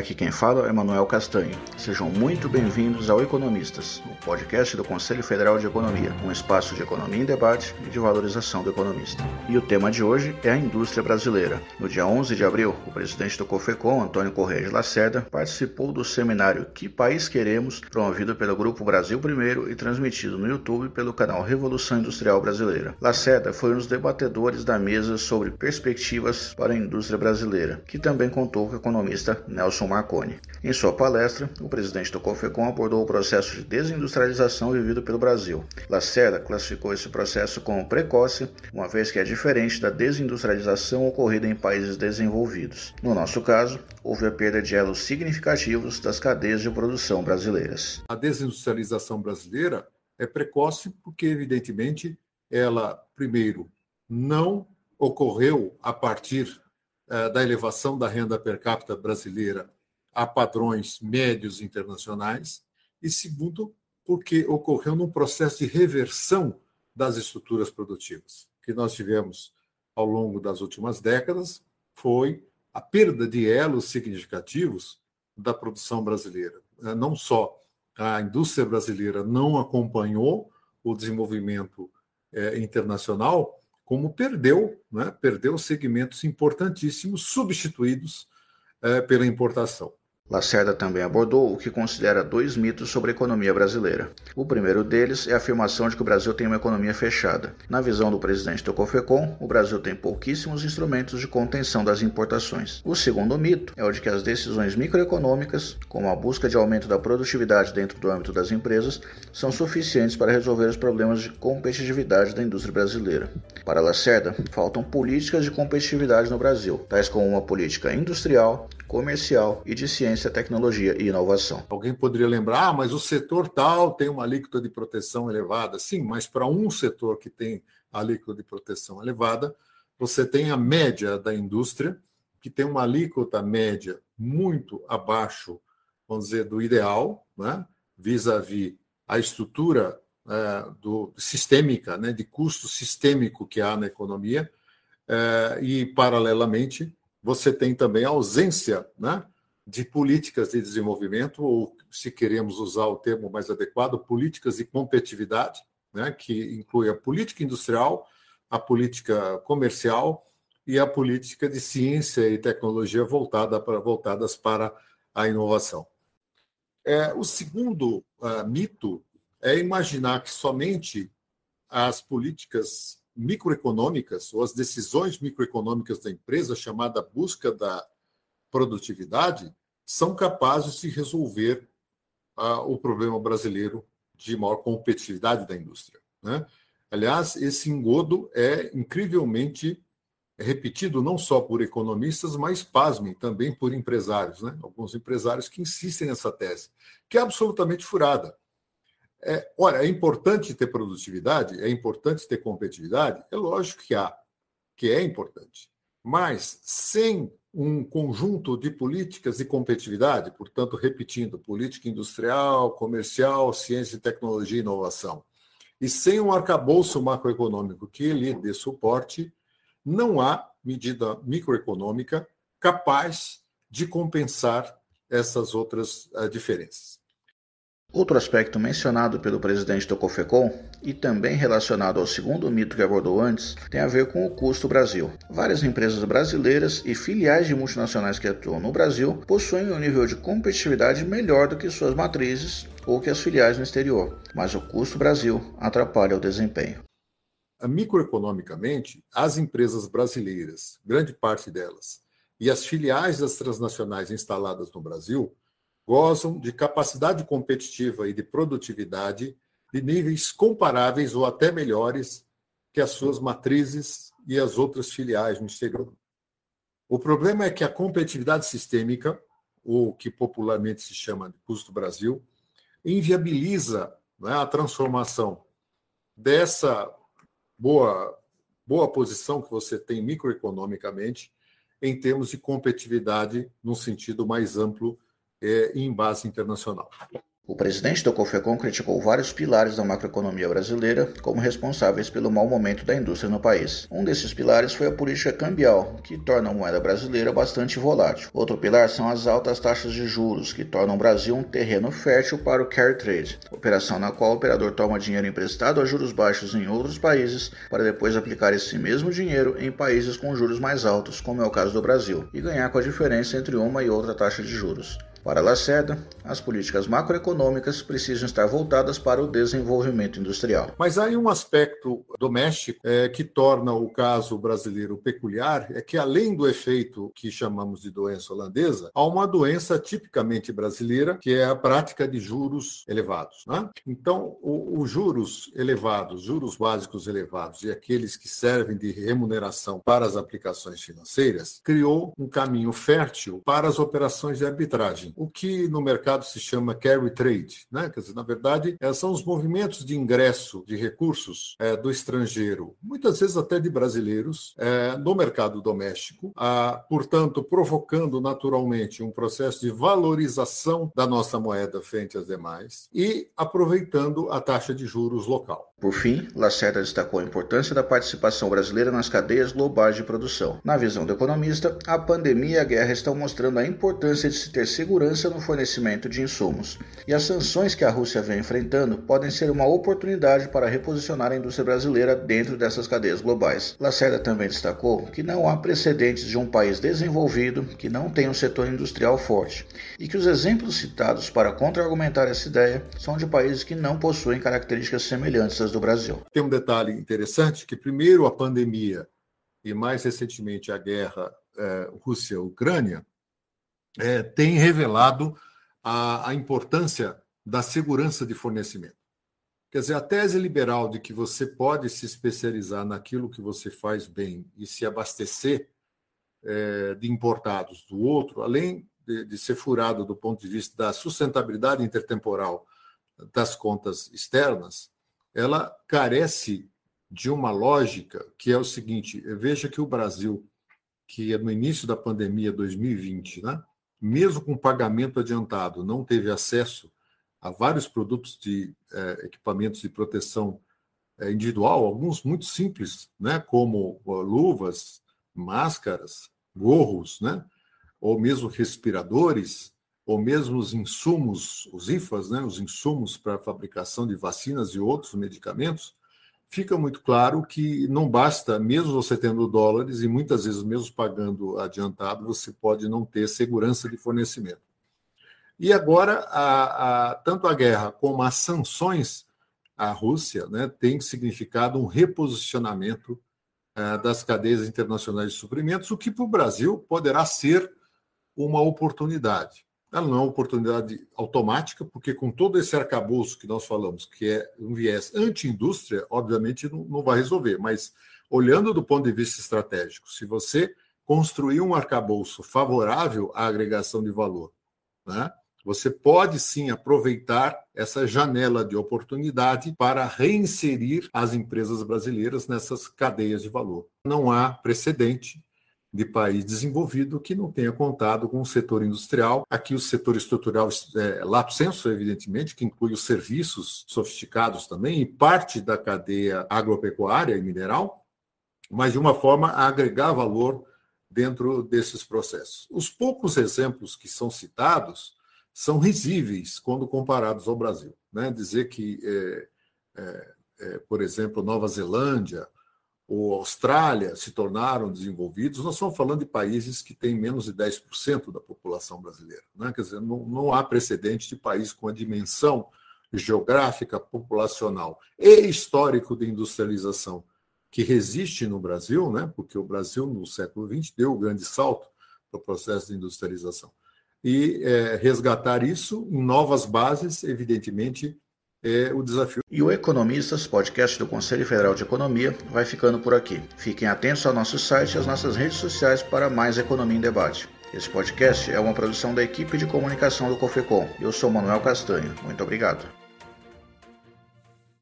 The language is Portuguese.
Aqui quem fala é Manuel Castanho. Sejam muito bem-vindos ao Economistas, o podcast do Conselho Federal de Economia, um espaço de economia em debate e de valorização do economista. E o tema de hoje é a indústria brasileira. No dia 11 de abril, o presidente do COFECOM, Antônio Correia de Lacerda, participou do seminário Que País Queremos, promovido pelo Grupo Brasil Primeiro e transmitido no YouTube pelo canal Revolução Industrial Brasileira. Lacerda foi um dos debatedores da mesa sobre perspectivas para a indústria brasileira, que também contou com o economista Nelson Marconi. Em sua palestra, o presidente do COFECOM abordou o processo de desindustrialização vivido pelo Brasil. Lacerda classificou esse processo como precoce, uma vez que é diferente da desindustrialização ocorrida em países desenvolvidos. No nosso caso, houve a perda de elos significativos das cadeias de produção brasileiras. A desindustrialização brasileira é precoce porque, evidentemente, ela, primeiro, não ocorreu a partir eh, da elevação da renda per capita brasileira a padrões médios internacionais, e segundo, porque ocorreu num processo de reversão das estruturas produtivas. Que nós tivemos ao longo das últimas décadas foi a perda de elos significativos da produção brasileira. Eh, não só a indústria brasileira não acompanhou o desenvolvimento eh, internacional, como perdeu, né, perdeu segmentos importantíssimos substituídos é, pela importação. Lacerda também abordou o que considera dois mitos sobre a economia brasileira. O primeiro deles é a afirmação de que o Brasil tem uma economia fechada. Na visão do presidente do COFECOM, o Brasil tem pouquíssimos instrumentos de contenção das importações. O segundo mito é o de que as decisões microeconômicas, como a busca de aumento da produtividade dentro do âmbito das empresas, são suficientes para resolver os problemas de competitividade da indústria brasileira. Para Lacerda, faltam políticas de competitividade no Brasil, tais como uma política industrial, comercial e de ciência, tecnologia e inovação. Alguém poderia lembrar, ah, mas o setor tal tem uma alíquota de proteção elevada. Sim, mas para um setor que tem alíquota de proteção elevada, você tem a média da indústria, que tem uma alíquota média muito abaixo, vamos dizer, do ideal, né? vis-à-vis a estrutura é, do, sistêmica, né? de custo sistêmico que há na economia, é, e, paralelamente, você tem também a ausência né, de políticas de desenvolvimento, ou, se queremos usar o termo mais adequado, políticas de competitividade, né, que inclui a política industrial, a política comercial e a política de ciência e tecnologia voltada para, voltadas para a inovação. É, o segundo uh, mito é imaginar que somente as políticas microeconômicas ou as decisões microeconômicas da empresa, chamada busca da produtividade, são capazes de resolver ah, o problema brasileiro de maior competitividade da indústria. Né? Aliás, esse engodo é incrivelmente repetido não só por economistas, mas, pasmem, também por empresários. Né? Alguns empresários que insistem nessa tese, que é absolutamente furada. É, olha, é importante ter produtividade, é importante ter competitividade, é lógico que há, que é importante. Mas sem um conjunto de políticas de competitividade, portanto, repetindo, política industrial, comercial, ciência, tecnologia e inovação, e sem um arcabouço macroeconômico que lhe dê suporte, não há medida microeconômica capaz de compensar essas outras uh, diferenças. Outro aspecto mencionado pelo presidente do COFECOM e também relacionado ao segundo mito que abordou antes tem a ver com o custo Brasil. Várias empresas brasileiras e filiais de multinacionais que atuam no Brasil possuem um nível de competitividade melhor do que suas matrizes ou que as filiais no exterior, mas o custo Brasil atrapalha o desempenho. Microeconomicamente, as empresas brasileiras, grande parte delas, e as filiais das transnacionais instaladas no Brasil gozam de capacidade competitiva e de produtividade de níveis comparáveis ou até melhores que as suas matrizes e as outras filiais no exterior. O problema é que a competitividade sistêmica, ou que popularmente se chama de custo Brasil, inviabiliza né, a transformação dessa boa, boa posição que você tem microeconomicamente em termos de competitividade num sentido mais amplo é, em base internacional. O presidente do COFECOM criticou vários pilares da macroeconomia brasileira como responsáveis pelo mau momento da indústria no país. Um desses pilares foi a política cambial, que torna a moeda brasileira bastante volátil. Outro pilar são as altas taxas de juros, que tornam o Brasil um terreno fértil para o carry trade, operação na qual o operador toma dinheiro emprestado a juros baixos em outros países para depois aplicar esse mesmo dinheiro em países com juros mais altos, como é o caso do Brasil, e ganhar com a diferença entre uma e outra taxa de juros. Para Lacerda, as políticas macroeconômicas precisam estar voltadas para o desenvolvimento industrial. Mas há um aspecto doméstico é, que torna o caso brasileiro peculiar, é que além do efeito que chamamos de doença holandesa, há uma doença tipicamente brasileira, que é a prática de juros elevados. Né? Então, os juros elevados, juros básicos elevados e aqueles que servem de remuneração para as aplicações financeiras, criou um caminho fértil para as operações de arbitragem o que no mercado se chama carry trade. Né? Quer dizer, na verdade, é, são os movimentos de ingresso de recursos é, do estrangeiro, muitas vezes até de brasileiros, é, no mercado doméstico, a, portanto, provocando naturalmente um processo de valorização da nossa moeda frente às demais e aproveitando a taxa de juros local. Por fim, Lacerda destacou a importância da participação brasileira nas cadeias globais de produção. Na visão do economista, a pandemia e a guerra estão mostrando a importância de se ter segurança no fornecimento de insumos, e as sanções que a Rússia vem enfrentando podem ser uma oportunidade para reposicionar a indústria brasileira dentro dessas cadeias globais. Lacerda também destacou que não há precedentes de um país desenvolvido que não tenha um setor industrial forte, e que os exemplos citados para contra-argumentar essa ideia são de países que não possuem características semelhantes às do Brasil. Tem um detalhe interessante que primeiro a pandemia e mais recentemente a guerra é, Rússia-Ucrânia é, tem revelado a, a importância da segurança de fornecimento. Quer dizer, a tese liberal de que você pode se especializar naquilo que você faz bem e se abastecer é, de importados do outro, além de, de, ser furado do ponto de vista da sustentabilidade intertemporal das contas externas, ela carece de uma lógica que é o seguinte: veja que o Brasil, que é no início da pandemia 2020, né, mesmo com pagamento adiantado, não teve acesso a vários produtos de eh, equipamentos de proteção eh, individual, alguns muito simples, né, como uh, luvas, máscaras, gorros, né, ou mesmo respiradores, ou mesmo os insumos, os IFAs, né, os insumos para a fabricação de vacinas e outros medicamentos, fica muito claro que não basta, mesmo você tendo dólares e muitas vezes mesmo pagando adiantado, você pode não ter segurança de fornecimento. E agora, a, a, tanto a guerra como as sanções à Rússia né, têm significado um reposicionamento eh, das cadeias internacionais de suprimentos, o que para o Brasil poderá ser uma oportunidade ela não é uma oportunidade automática, porque com todo esse arcabouço que nós falamos, que é um viés anti-indústria, obviamente não, não vai resolver, mas olhando do ponto de vista estratégico, se você construir um arcabouço favorável à agregação de valor, né, você pode sim aproveitar essa janela de oportunidade para reinserir as empresas brasileiras nessas cadeias de valor. Não há precedente de país desenvolvido que não tenha contado com o setor industrial. Aqui o setor estrutural é, lato senso, evidentemente, que inclui os serviços sofisticados também e parte da cadeia agropecuária e mineral, mas de uma forma a agregar valor dentro desses processos. Os poucos exemplos que são citados são risíveis quando comparados ao Brasil. Né? Dizer que, é, é, é por exemplo, Nova Zelândia ou Austrália se tornaram desenvolvidos, nós estamos falando de países que têm menos de 10% da população brasileira. Né? Quer dizer, não, não há precedente de país com a dimensão geográfica, populacional e histórico de industrialização que resiste no Brasil, né? porque o Brasil, no século XX, deu o um grande salto para o processo de industrialização. E é, resgatar isso em novas bases, evidentemente, é o desafio. E o Economistas, podcast do Conselho Federal de Economia, vai ficando por aqui. Fiquem atentos ao nosso site e às nossas redes sociais para mais Economia em Debate. Esse podcast é uma produção da equipe de comunicação do COFECOM. Eu sou Manuel Castanho. Muito obrigado.